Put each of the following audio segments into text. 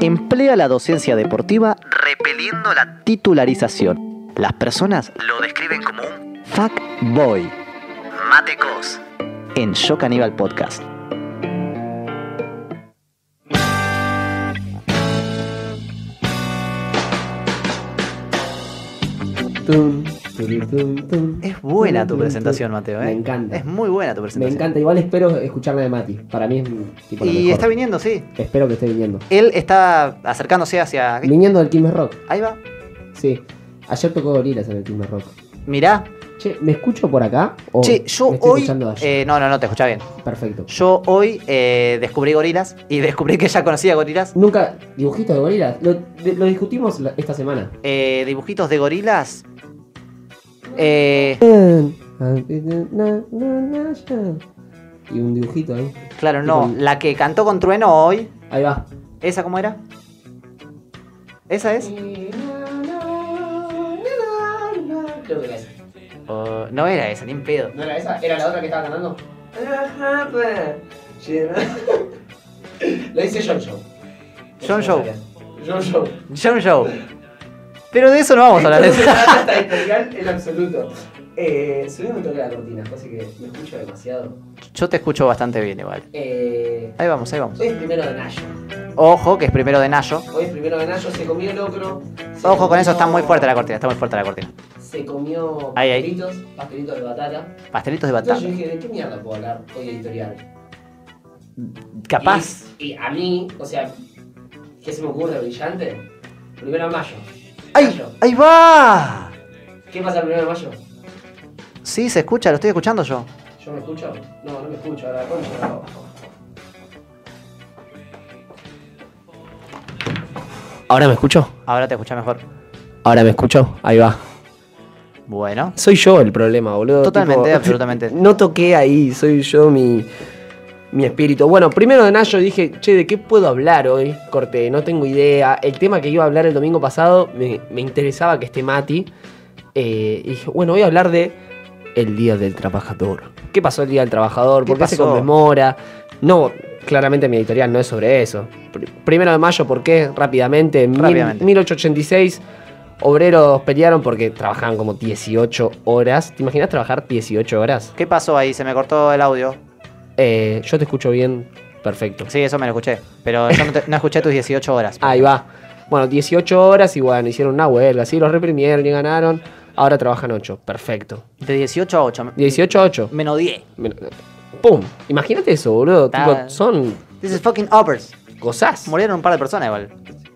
emplea la docencia deportiva repeliendo la titularización. Las personas lo describen como un fuck boy. Mate Cos. En Yo Caníbal Podcast. Es buena tu presentación. Mateo. ¿eh? Me encanta. Es muy buena tu Me presentación. encanta. Igual espero escucharla de Mati. Para mí es tipo la Y mejor. está viniendo, sí. Espero que esté viniendo. Él está acercándose hacia. Viniendo del Quilmes Rock. Ahí va. Sí. Ayer tocó Gorilas en el Quilmes Rock. Mirá. Che, ¿me escucho por acá? ¿O Che, yo me estoy hoy. escuchando allá? eh, no, no, no, te escucha bien. Perfecto. Yo hoy eh, descubrí gorilas y descubrí que ya conocía gorilas. Nunca. ¿Dibujitos de gorilas? Lo, de- lo discutimos la- esta semana. Eh, dibujitos de gorilas. Eh, Y un dibujito ahí. claro, no. con- La que cantó con Trueno hoy. Ahí va. ¿Esa cómo era? ¿Esa es? Creo que era esa. Oh, no era esa, ni en pedo. ¿No era esa? ¿Era la otra que estaba cantando? Lo dice John Show. John Show. John Show. John Show. Pero de eso no vamos a hablar. Esto no se trata de editorial en absoluto. Eh, subí un toque la cortina, así que me escucho demasiado. Yo te escucho bastante bien igual. Eh, Ahí vamos, ahí vamos. hoy es primero de Nayo. Ojo, que es primero de Nayo. Hoy es primero de Nayo, se comió locro. se Ojo con eso, comió- está muy fuerte la cortina, está muy fuerte la cortina. Se comió Ahí, ahí. pastelitos, pastelitos de batata. Pastelitos de Entonces batata. yo dije, ¿de qué mierda puedo hablar hoy editorial? Capaz. Y, y a mí, o sea, ¿qué se me ocurre brillante? Primero de mayo. ¡Ay! Mayo. ¡Ahí va! ¿Qué pasa el primero de mayo? Sí, se escucha, lo estoy escuchando yo. ¿Yo me escucho? No, no me escucho, ahora concha. no. ¿Ahora me escucho? Ahora te escucha mejor. Ahora me escucho, ahí va. Bueno. Soy yo el problema, boludo. Totalmente, absolutamente. No toqué ahí, soy yo mi, mi espíritu. Bueno, primero de Nayo dije, che, ¿de qué puedo hablar hoy? Corté, no tengo idea. El tema que iba a hablar el domingo pasado, me, me interesaba que esté Mati. Eh, y dije, bueno, voy a hablar de el Día del Trabajador. ¿Qué pasó el Día del Trabajador? ¿Qué ¿Por qué se pasó? conmemora? No, claramente mi editorial no es sobre eso. Pr- Primero de mayo, ¿por qué? Rápidamente, en mil- Rápidamente. 1886, obreros pelearon porque trabajaban como 18 horas. ¿Te imaginas trabajar 18 horas? ¿Qué pasó ahí? Se me cortó el audio. Eh, yo te escucho bien, perfecto. Sí, eso me lo escuché. Pero yo no, te- no escuché tus 18 horas. Ahí va. Bueno, 18 horas y bueno, hicieron una huelga, sí, los reprimieron y ganaron. Ahora trabajan 8, perfecto. De 18 a 8. 18 a 8. Menos 10. ¡Pum! Imagínate eso, boludo. Está- Tipo, son This is fucking uppers. cosas. Murieron un par de personas igual.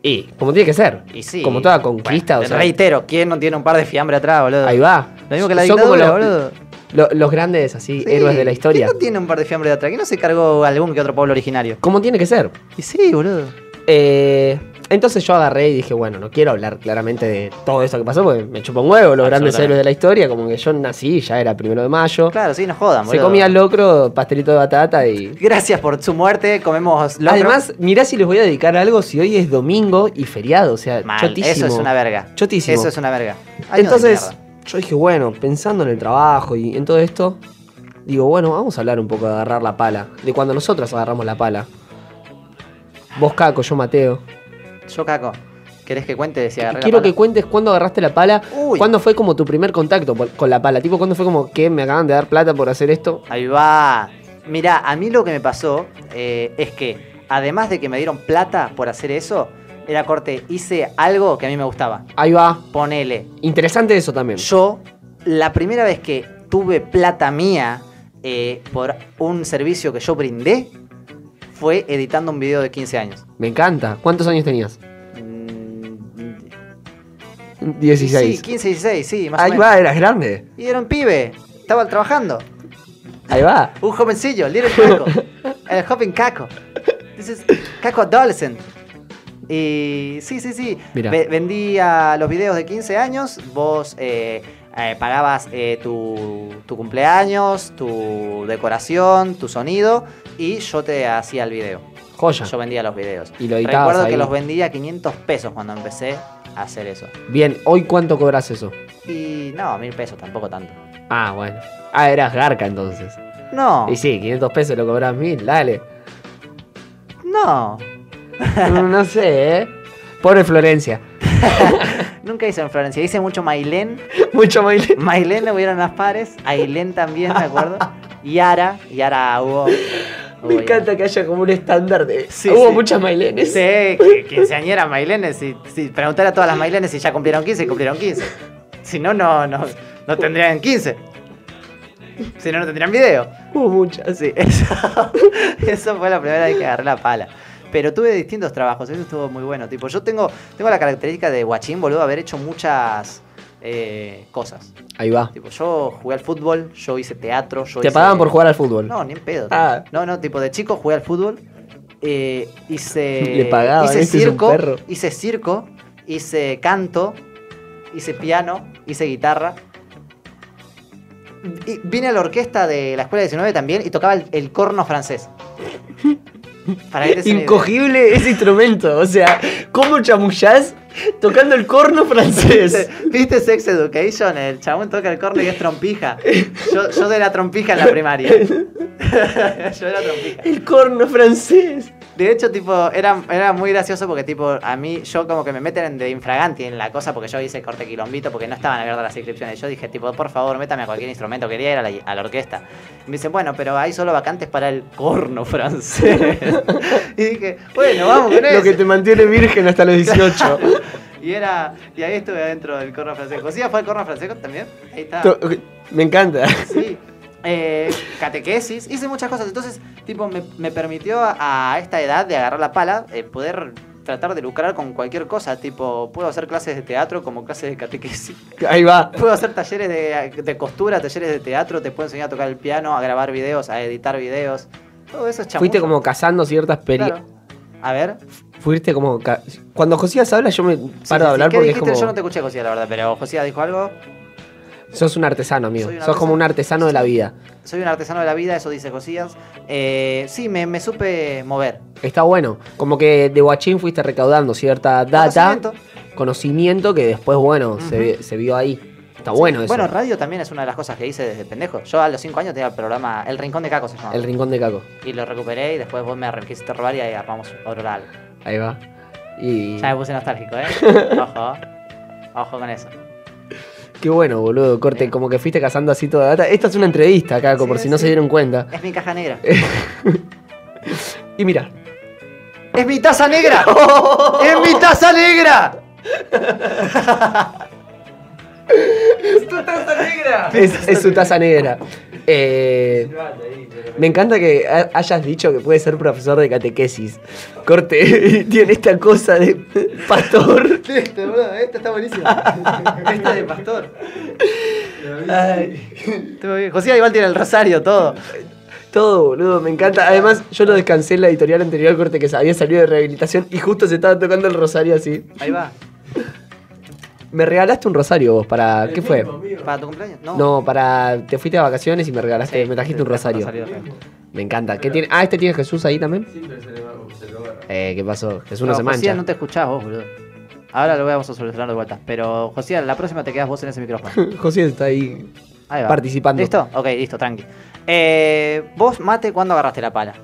Y como tiene que ser. Y sí. Como toda conquista, Bueno, o sea. Reitero, ¿quién no tiene un par de fiambre atrás, boludo? Ahí va. Lo mismo que la Son como dictadura, los, boludo. Lo- los grandes así, Sí. héroes de la historia. ¿Quién no tiene un par de fiambre de atrás? ¿Quién no se cargó algún que otro pueblo originario? Como tiene que ser. Y sí, boludo. Eh, entonces yo agarré y dije, bueno, no quiero hablar claramente de todo esto que pasó porque me chupa un huevo los grandes Absolutamente. héroes de la historia, como que yo nací, ya era primero de mayo. Claro, sí, no jodan, Se boludo. comía locro, pastelito de batata y... Gracias por su muerte, comemos locro. Además, mirá si les voy a dedicar algo si hoy es domingo y feriado, o sea, Mal, chotísimo. eso es una verga. Chotísimo. Eso es una verga. Entonces. Yo dije, bueno, pensando en el trabajo y en todo esto, digo, bueno, vamos a hablar un poco de agarrar la pala, de cuando nosotros agarramos la pala. Vos, Caco, yo, Mateo. Yo, Caco, ¿querés que cuente si agarré la Quiero pala? que cuentes cuándo agarraste la pala, Uy. cuándo fue como tu primer contacto con la pala, tipo, cuándo fue como que me acaban de dar plata por hacer esto. Ahí va. Mira, a mí lo que me pasó eh, es que, además de que me dieron plata por hacer eso, era corte, hice algo que a mí me gustaba. Ahí va. Ponele. Interesante eso también. Yo, la primera vez que tuve plata mía eh, por un servicio que yo brindé, fue editando un video de 15 años. Me encanta. ¿Cuántos años tenías? Mm, 16. Sí, 15, 16, sí, más o Ahí menos. va, eras grande. Y era un pibe, estaba trabajando. Ahí va. Un jovencillo, Little Caco. el joven Caco. This is Caco Adolescent. Y sí, sí, sí. Ve- vendía los videos de 15 años, vos eh, eh, pagabas eh, tu, tu cumpleaños, tu decoración, tu sonido y yo te hacía el video. Joya. Yo vendía los videos. Y lo editabas Recuerdo que ahí. los vendía a 500 pesos cuando empecé a hacer eso. Bien, ¿hoy cuánto cobras eso? Y no, mil pesos, tampoco tanto. Ah, bueno. Ah, eras garca entonces. No, Y sí, 500 pesos lo cobras mil, dale. no. no sé, ¿eh? Pobre Florencia. Nunca hice en Florencia, hice mucho Mailén. Mucho Mailén. Mailén le hubieron las pares, Ailén también, me acuerdo. Yara, Yara hubo. hubo Me Yara. encanta que haya como un estándar de. Sí, Hubo sí. muchas Mailenes. Sí, que quinceañera Mailenes. Si, si preguntar a todas las Mailenes si ya cumplieron 15, cumplieron 15. Si no, no, no, no tendrían 15. Si no, no tendrían video. Hubo muchas. Sí, eso, eso fue la primera vez que agarré la pala. Pero tuve distintos trabajos, eso estuvo muy bueno. Tipo, yo tengo, tengo la característica de guachín, boludo, haber hecho muchas eh, cosas. Ahí va. Tipo, yo jugué al fútbol, yo hice teatro, yo ¿Te hice- pagaban por jugar al fútbol? No, ni en pedo. Ah. No, no, tipo, de chico jugué al fútbol. eh, hice. Le pagaban, hice este es un circo. perro. Hice circo. Hice canto. Hice piano. Hice guitarra. Y vine a la orquesta de la escuela 19 también y tocaba el, el corno francés. Para que. Incogible ese instrumento. O sea, ¿cómo chamullás tocando el corno francés? ¿Viste Sex Education? El chabón toca el corno y es trompija. Yo, yo de la trompija en la primaria. yo era trompija. El corno francés. De hecho, tipo, era, era muy gracioso porque, tipo, a mí, yo como que me meten de infraganti en la cosa porque yo hice corte quilombito porque no estaban abiertas las inscripciones. Yo dije, tipo, por favor, métame a cualquier instrumento. Quería ir a la, a la orquesta. Y me dicen, bueno, pero hay solo vacantes para el corno francés. y dije, bueno, vamos con eso. Lo que te mantiene virgen hasta los 18. Y era, y ahí estuve adentro del corno francés. ¿Josía fue el corno francés también? Ahí está. Me encanta. Sí. Eh, catequesis, hice muchas cosas. Entonces, tipo, me, me permitió a, a esta edad de agarrar la pala, eh, poder tratar de lucrar con cualquier cosa. Tipo, puedo hacer clases de teatro como clases de catequesis. Ahí va. Puedo hacer talleres de, de costura, talleres de teatro. Te puedo enseñar a tocar el piano, a grabar videos, a editar videos. Todo eso es chamuyo. Fuiste como cazando ciertas peri... Claro. A ver. Fuiste como... Cuando Josías habla yo me paro Sí, sí, de sí. hablar ¿Qué porque es dijiste? como... Yo no te escuché, Josía, la verdad. Pero Josía dijo algo. Sos un artesano, amigo. Un Sos como un artesano de la vida. Soy un artesano de la vida, eso dice Josías. Eh, sí, me, me supe mover. Está bueno. Como que de Guachín fuiste recaudando cierta data, Conocimiento. conocimiento, que después, bueno, se, se vio ahí. Está bueno Sí. eso. Bueno, radio también es una de las cosas que hice desde pendejo. Yo a los 5 años tenía el programa El Rincón de Caco se llamaba. El rincón de Caco. Y lo recuperé y después vos me quisiste robar y ahí armamos Oral. Ahí va. Y... Ya me puse nostálgico, ¿eh? Ojo. Ojo con eso. Qué bueno, boludo. Corte, como que fuiste cazando así toda data. Esta es una entrevista, Caco, Sí, por si no se dieron cuenta. Es mi caja negra. Y mira. ¡Es mi taza negra! ¡Es mi taza negra! ¡Es tu taza negra! Es, es su taza negra. Eh, me encanta que ha- hayas dicho que puede ser profesor de catequesis. Corte, tiene esta cosa de pastor. Este, esta está buenísima. Esta de pastor. Estuvo bien. José igual tiene el rosario, todo. Todo, boludo, me encanta. Además, yo lo descansé en la editorial anterior, corte, que había salido de rehabilitación y justo se estaba tocando el rosario así. Ahí va. Me regalaste un rosario vos para. ¿Qué fue? ¿Para tu cumpleaños? No. No, para. Te fuiste de vacaciones y me regalaste, Sí, me trajiste un te traje rosario. Me encanta. ¿Qué tiene? Ah, este tiene Jesús ahí también. Sí, pero se le va, se lo va. Eh, ¿qué pasó? Jesús no, No, se José, mancha. no te escuchás vos, boludo. Ahora lo vamos a solucionar de vuelta. Pero, José, la próxima te quedas vos en ese micrófono. José está ahí. Ahí va. Participando. ¿Listo? Ok, listo, tranqui. Eh, vos, Mate, ¿cuándo agarraste la pala?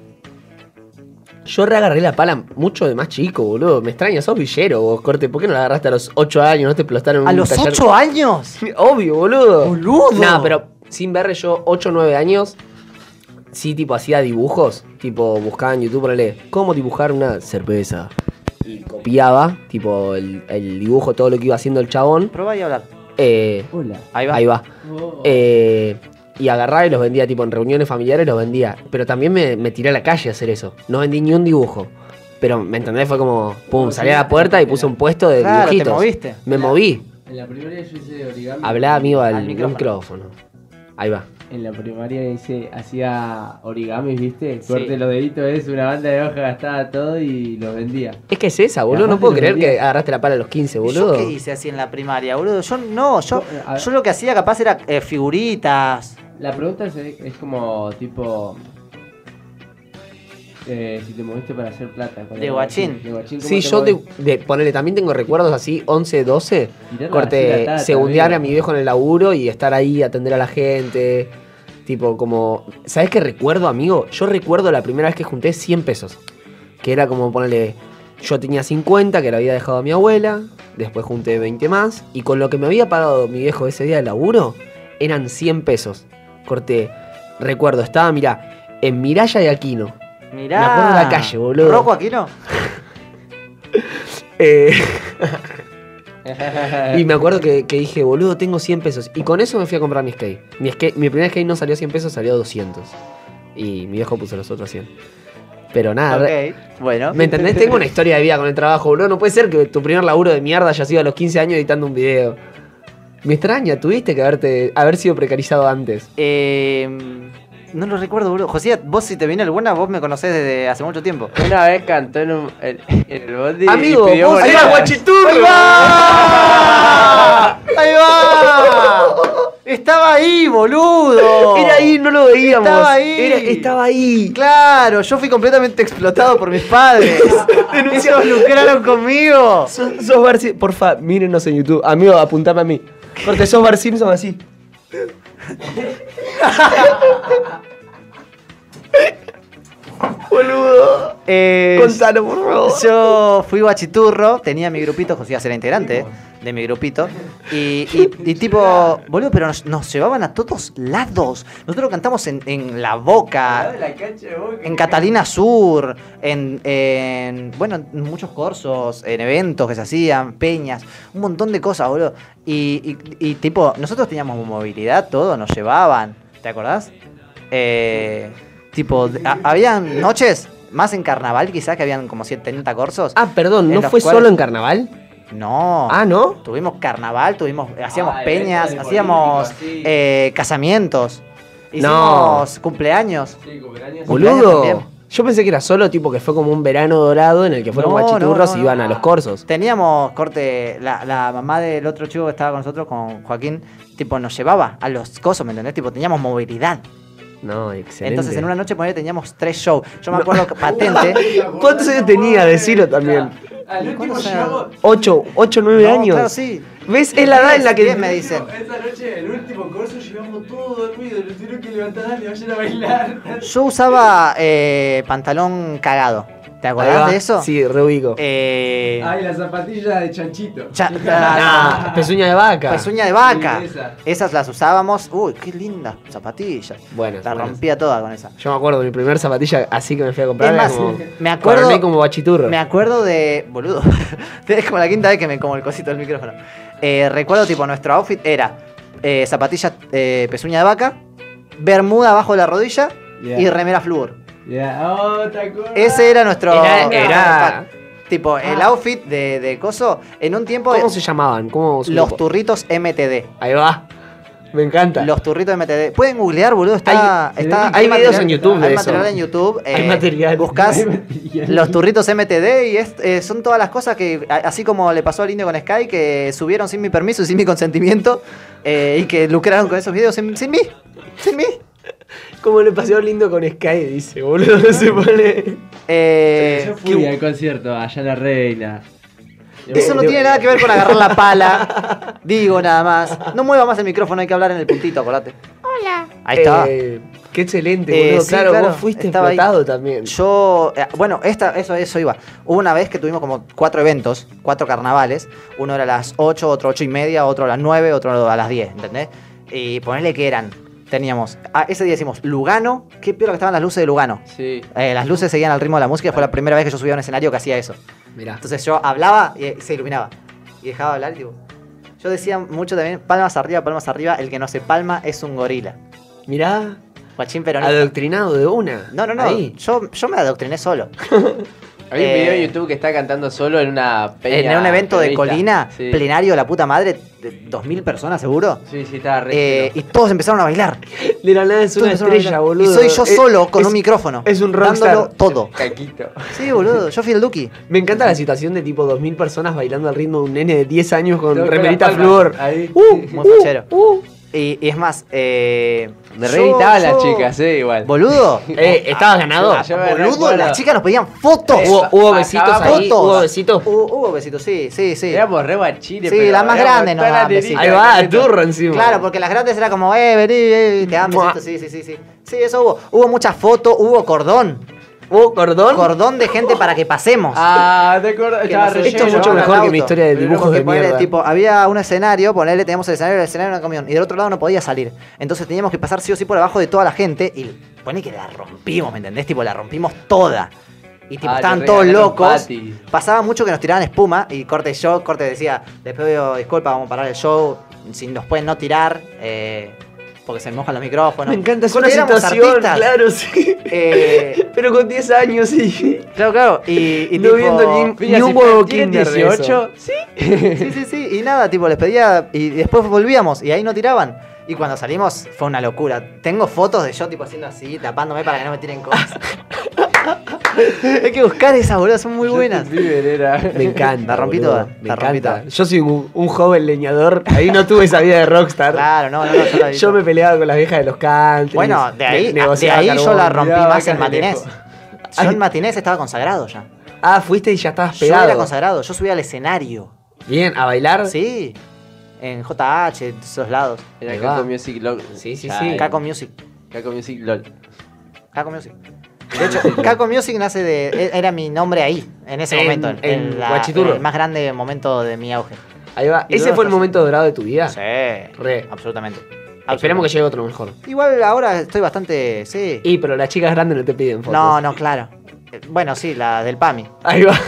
Yo reagarré la pala mucho de más chico, boludo. Me extraña, sos villero vos, corte. ¿Por qué no la agarraste a los 8 años? ¿No te explotaron en ¿A un los taller? 8 años? Obvio, boludo. Boludo. No, pero sin verle yo 8 o 9 años, sí, tipo, hacía dibujos. Tipo, buscaba en YouTube, ponele, ¿cómo dibujar una cerveza? Y copiaba, tipo, el, el dibujo, todo lo que iba haciendo el chabón. Probá y hablar. Eh, Hola. Ahí va. ahí va. Oh. Eh, y agarraba y los vendía, tipo, en reuniones familiares los vendía. Pero también me, me tiré a la calle a hacer eso. No vendí ni un dibujo. Pero, ¿me entendés? Fue como, pum, salí a la puerta y puse un puesto de Claro, te dibujitos. moviste. Me moví. En la primaria yo hice origami. Hablaba amigo al, Al micrófono. micrófono. Ahí va. En la primaria hice, hacía origami, ¿viste? Sí. Corte los deditos, es una banda de hojas, gastaba todo y los vendía. Es que es esa, boludo. No puedo creer vendía. que agarraste la pala a los 15, ¿Y boludo. ¿Yo qué hice así en la primaria, boludo? Yo no, yo, yo lo que hacía capaz era eh, figuritas. La pregunta es, es como tipo. Eh, si te moviste para hacer plata. De guachín. De guachín, ¿cómo Sí, te yo de, movés? de ponele, también tengo recuerdos así, 11, 12. Tirarla Corte, la tata, segundear a mi viejo en el laburo y estar ahí, atender a la gente. Tipo, como. ¿Sabes qué recuerdo, amigo? Yo recuerdo la primera vez que junté 100 pesos. Que era como ponerle. Yo tenía 50 que le había dejado a mi abuela, después junté 20 más, y con lo que me había pagado mi viejo ese día de laburo, eran 100 pesos. Corté, recuerdo, estaba, mirá, en Miraya de Aquino. Mirá. Me acuerdo de la calle, boludo. ¿Rocco Aquino? Eh, y me acuerdo que, que dije, boludo, tengo 100 pesos. Y con eso me fui a comprar mi skate. Mi, skate, mi primer skate no salió 100 pesos, salió 200. Y mi viejo puso los otros 100. Pero nada, bueno. ¿me entendés? Tengo una historia de vida con el trabajo, boludo. No puede ser que tu primer laburo de mierda haya sido a los 15 años editando un video. Me extraña, tuviste que haberte, haber sido precarizado antes. Eh, no lo recuerdo, boludo. José, vos si te viene alguna, vos me conocés desde hace mucho tiempo. Una vez cantó en, un, en, en el bondi. y Amigo, pidió vos moneda. eras guachiturro. ¡Ahí va! ¡Ahí va! Estaba ahí, boludo. Era ahí, no lo veíamos. Estaba ahí. Era- estaba ahí. Claro, yo fui completamente explotado por mis padres. Ellos lucraron conmigo. Sos, sos Porfa, mírenos en YouTube. Amigo, apuntame a mí. Corte, sos Bart Simpson así. Boludo. Eh, Contalo, por favor. Yo fui guachiturro, tenía mi grupito, José era integrante de mi grupito. Y, y- y tipo, boludo, pero nos, nos llevaban a todos lados. Nosotros cantamos en, en La Boca, La cancha de Boca. en Catalina Sur, en, en, bueno, en muchos cursos, en eventos que se hacían, peñas, un montón de cosas, boludo. Y, y- y, tipo, nosotros teníamos movilidad, todo, nos llevaban, ¿te acordás? Eh, tipo, a- habían noches, más en carnaval quizás, que habían como 70 corsos. Ah, perdón, ¿no fue cuales- solo en carnaval? No. Ah, ¿no? Tuvimos carnaval, tuvimos, hacíamos Ah, peñas, hacíamos sí. eh, casamientos, No. hicimos cumpleaños. Sí, cumpleaños. Cumpleaños Boludo. también. Yo pensé que era solo tipo que fue como un verano dorado en el que fueron No, guachiturros no, no, y iban no. a los corsos. Teníamos corte, la, la mamá del otro chico que estaba con nosotros, con Joaquín, tipo, nos llevaba a los cosos, ¿me entendés? Tipo, teníamos movilidad. No, excelente. Entonces, en una noche ponele, teníamos tres shows. Yo me acuerdo que patente. ¿Cuántos años tenía? Decilo también. Al último ¿Cuántos llegamos. ¿Ocho, ocho, nueve No, años? Claro, sí. ¿Ves? Es la edad en la que... Diez me dicen. Esa noche, el último curso, llegamos todos dormidos. Nos tuvieron que levantar, dale, vayan a bailar. Yo usaba eh, pantalón cagado. ¿Te acordás de eso? Sí, reubico. Eh, Ay, la zapatilla de chanchito. cha- Ah, pezuña de vaca. Pezuña de vaca. Sí, esa. Esas las usábamos. Uy, qué lindas zapatillas. Buenas, La buenas. rompía toda con esa. Yo me acuerdo, mi primer zapatilla así que me fui a comprar Es era más, como... me acuerdo- Guaraní como bachiturro. Me acuerdo de. Boludo. es como la quinta vez que me como el cosito del micrófono. Eh, recuerdo, tipo, nuestro outfit era eh, zapatillas eh, pezuña de vaca, bermuda abajo de la rodilla Yeah. y remera flúor. Oh. Ese era nuestro. Era- era- Tipo, el outfit de, de coso. En un tiempo. ¿Cómo se llamaban? ¿Cómo se Los turritos MTD. Ahí va. Me encanta. Los turritos MTD. Pueden googlear, boludo. Está, Hay- está, hay videos material- en YouTube de Hay eso. material en YouTube. Hay eh, material. Hay material. los turritos MTD y es- eh, son todas las cosas que, así como le pasó al indio con Sky, que subieron sin mi permiso y sin mi consentimiento eh, y que lucraron con esos videos sin, sin mí. Sin mí. Como le pasó lindo con Sky, dice, boludo. Se pone. Eh, Yo fui al concierto allá en la reina. eso no tiene nada que ver con agarrar la pala. Digo nada más. No mueva más el micrófono, hay que hablar en el puntito, acordate. Hola. Ahí está. Eh, qué excelente, Eh, boludo. sí, claro, claro, vos fuiste estaba ahí. explotado también. Yo, eh, bueno, esta, eso, eso iba. Hubo una vez que tuvimos como cuatro eventos, cuatro carnavales. Uno era a las 8, otro 8 y media, otro a las 9, otro a las 10, ¿entendés? Y ponerle que eran. Teníamos, ah, ese día decimos Lugano, qué peor que estaban las luces de Lugano. Sí. Eh, las luces seguían al ritmo de la música, fue la primera vez que yo subía a un escenario que hacía eso. Mirá. Entonces yo hablaba y eh, se iluminaba. Y dejaba de hablar y tipo. Yo decía mucho también, palmas arriba, palmas arriba, el que no se palma es un gorila. Mirá. Guachín peronista. Adoctrinado de una. No, no, no. Ahí. Yo, yo me adoctriné solo. Hay un Eh, video en YouTube que está cantando solo en una peña. en un evento de. Colina, Sí. plenario, la puta madre, de 2.000 personas seguro. Sí, sí, estaba re. Eh, y todos empezaron a bailar. De la nada es Todos una estrella, boludo. Y soy yo Es- solo con es- un micrófono. es un rockstar. dándolo todo. Caquito. Sí, boludo. Yo fui el Duki. Me encanta la situación de tipo 2000 personas bailando al ritmo de un nene de 10 años con remerita flúor. Ahí. Uh, Muy uh, fachero. uh. Y, y es más, eh, Me reeditaban las chicas, eh, igual. Boludo. Eh, ¿estabas ganado? Ah, yo me Boludo, recuerdo. las chicas nos pedían fotos. ¿Hubo, hubo besitos Acabamos ahí? todas. ¿Hubo besitos? Hubo, hubo besitos, sí, sí, sí. Éramos re guachines. Sí, pero las más éramos grandes nos tan daban anenitas besitos. Ahí va, turro encima. Claro, porque las grandes era como, eh, vení, eh, te dan Mua. besitos, sí, sí, sí, sí. Sí, eso hubo. Hubo muchas fotos, hubo cordón. ¿Vos, cordón? cordón de gente para que pasemos. Ah, Estaba nos Esto es mucho mejor que mi historia de dibujos de mierda. tipo, había un escenario, ponele, teníamos el escenario, el escenario era un camión, y del otro lado no podía salir. Entonces teníamos que pasar sí o sí por abajo de toda la gente, y ponele que la rompimos, ¿me entendés? Tipo, la rompimos toda. Y tipo, Ah, estaban todos locos. Pasaba mucho que nos tiraban espuma, y corte yo, corte decía, les pido disculpas, vamos a parar el show, si nos pueden no tirar, eh, porque se mojan los micrófonos. Me encanta, es Corte, una éramos situación, artistas. claro, sí. Eh, Pero con 10 años, sí. claro, claro. Y, y No tipo- viendo ni- Mira, Ni un si huevo tienen kinder de 18, sí. Sí, sí, sí. Y nada, tipo, les pedía. Y después volvíamos y ahí no tiraban. Y cuando salimos fue una locura. Tengo fotos de yo, tipo, haciendo así, tapándome para que no me tiren cosas. Hay que buscar esas, boludo, son muy buenas. Era. Me encanta. La rompí toda, Me la rompí encanta. toda. Yo soy un, un joven leñador. Ahí no tuve esa vida de rockstar. Claro, no, no, no, yo la vi Yo me peleaba con las viejas de los countries. Bueno, de ahí, ne- de negociaba ahí yo carbón. la rompí más en vacas de matinés. lejos. Yo en matinés estaba consagrado ya. Ah, fuiste y ya estabas Yo era pegado. consagrado, yo subía al escenario. Bien, a bailar. Sí. En JH, en esos lados. Era Ahí Caco va. Music LOL. Sí, sí, Ya, sí. Caco Music. Caco Music LOL. Caco Music. De hecho, Caco Music nace de. e- Era mi nombre ahí, en ese En- momento. en la-. El más grande momento de mi auge. Ahí va. ¿Ese fue el momento dorado de tu vida? Sí. Re. Absolutamente. Esperemos que llegue otro mejor. Igual ahora estoy bastante. Sí. Y, pero las chicas grandes no te piden fotos. No, no, claro. Eh, Bueno, sí, las del PAMI. Ahí va.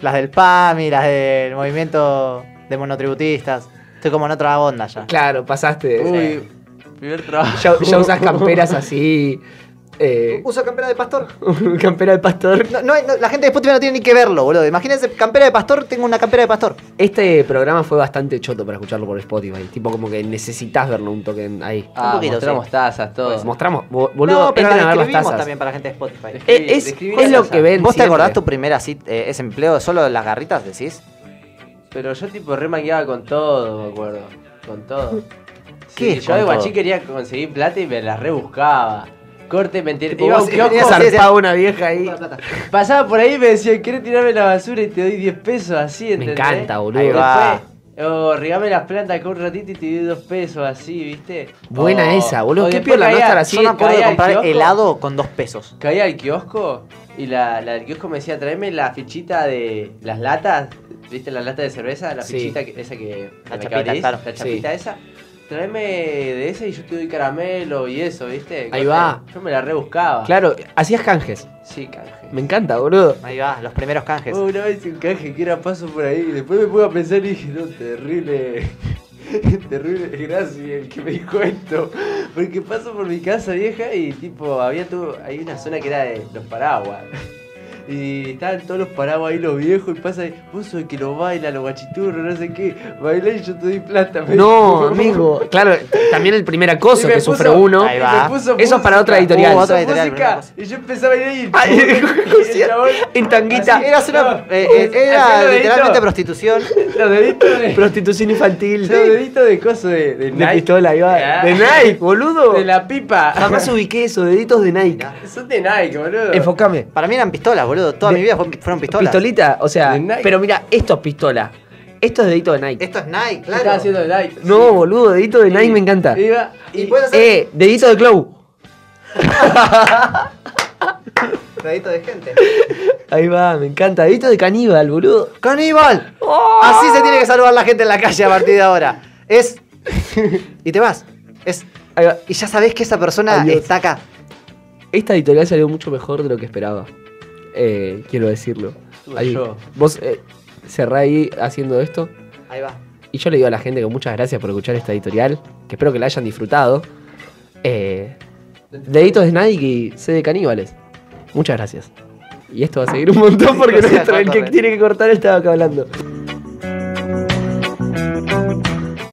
Las del PAMI, las del movimiento de monotributistas. Estoy como en otra onda ya. Claro, pasaste. Uy, primer trabajo. Ya, ya usas camperas así. Eh, Uso campera de pastor. campera de pastor. No, no hay- no, la gente de Spotify no tiene ni que verlo, boludo. Imagínense, campera de pastor, tengo una campera de pastor. Este programa fue bastante choto para escucharlo por Spotify. Tipo, como que necesitas verlo un toque ahí. Ah, poquito, mostramos sí. tazas, todo. Pues mostramos, bo- boludo, no, pero entren la a ver las tazas. también para la gente de Spotify. Eh, es, Describí es la lo que ven. ¿Vos te acordás tu primera así, eh, ese empleo solo de las garritas, decís? Pero yo tipo re mangueaba con todo, me acuerdo. Con todo. ¿Qué Sí, yo de guachín todo? quería conseguir plata y me la rebuscaba. Corte, mentira. Tipo, Iba a un kiosco, sí, sí. Zarpaba una vieja ahí. pasaba por ahí y me decían, ¿querés tirarme la basura y te doy 10 pesos así? Me ¿entendés? encanta, boludo. Ahí va. O regame las plantas acá un ratito y te doy 2 pesos así, ¿viste? Buena O- esa, boludo. o Qué después piola no estar así. Yo me acuerdo de comprar kiosco, helado con dos pesos. Caía al kiosco y la, la del kiosco me decía, tráeme la fichita de las latas, ¿viste la lata de cerveza? La Sí. fichita que- esa que... La con chapita, abrís, claro. La chapita esa. Tráeme de esa y yo te doy caramelo y eso, ¿viste? Ahí va. Yo me la rebuscaba. Claro, hacías canjes. Sí, canje. Me encanta, boludo. Ahí va, los primeros canjes. Oh, una vez un canje que era paso por ahí y después me pude a pensar y dije, no, terrible. terrible gracias el que me dijo esto. Porque paso por mi casa vieja y tipo, había todo, hay una zona que era de los paraguas. Y estaban todos los paraguas ahí, los viejos, y pasa, y, vos sos el que lo baila, los guachiturros, no sé qué. Bailá y yo te doy plata. me No, dijo. amigo. Claro, también el primer acoso que puso- sufre uno. Ahí va. puso Eso es para otra editorial. Puso otra editorial, música, y yo empezaba a bailar y Ay, y el chabón- en tanguita. así, Era, una, no, eh, eh, era literalmente dedito. prostitución. Los deditos de. Prostitución infantil. Los deditos de coso de, de De Nike. pistola, ahí va. Ah. De Nike, boludo. De la pipa. Jamás ubiqué eso, deditos de Nike. Son de Nike, boludo. Enfocame. Para mí eran pistolas, boludo. Toda De- mi vida fue- fueron pistolas. Pistolita, o sea, pero mira, esto es pistola. Esto es dedito de Nike. Esto es Nike, ¿Qué claro. estaba haciendo de Nike? No, boludo, dedito de Nike me encanta. Iba Y y, puedes hacer Eh, dedito de Clow. dedito de gente. Ahí va, me encanta. Dedito de caníbal, boludo. ¡Caníbal! ¡Oh! Así se tiene que saludar la gente en la calle a partir de ahora. Es. Y te vas. Es. Ahí va. Y ya sabés que esa persona Adiós. está acá. Esta editorial salió mucho mejor de lo que esperaba. Eh, quiero decirlo. Ahí, yo. Vos eh, cerrá ahí haciendo esto. Ahí va. Y yo le digo a la gente que muchas gracias por escuchar esta editorial. Que espero que la hayan disfrutado. Eh, deditos de Nike y C de caníbales. Muchas gracias. Y esto va a seguir un montón porque nuestro, el que tiene que cortar estaba acá hablando.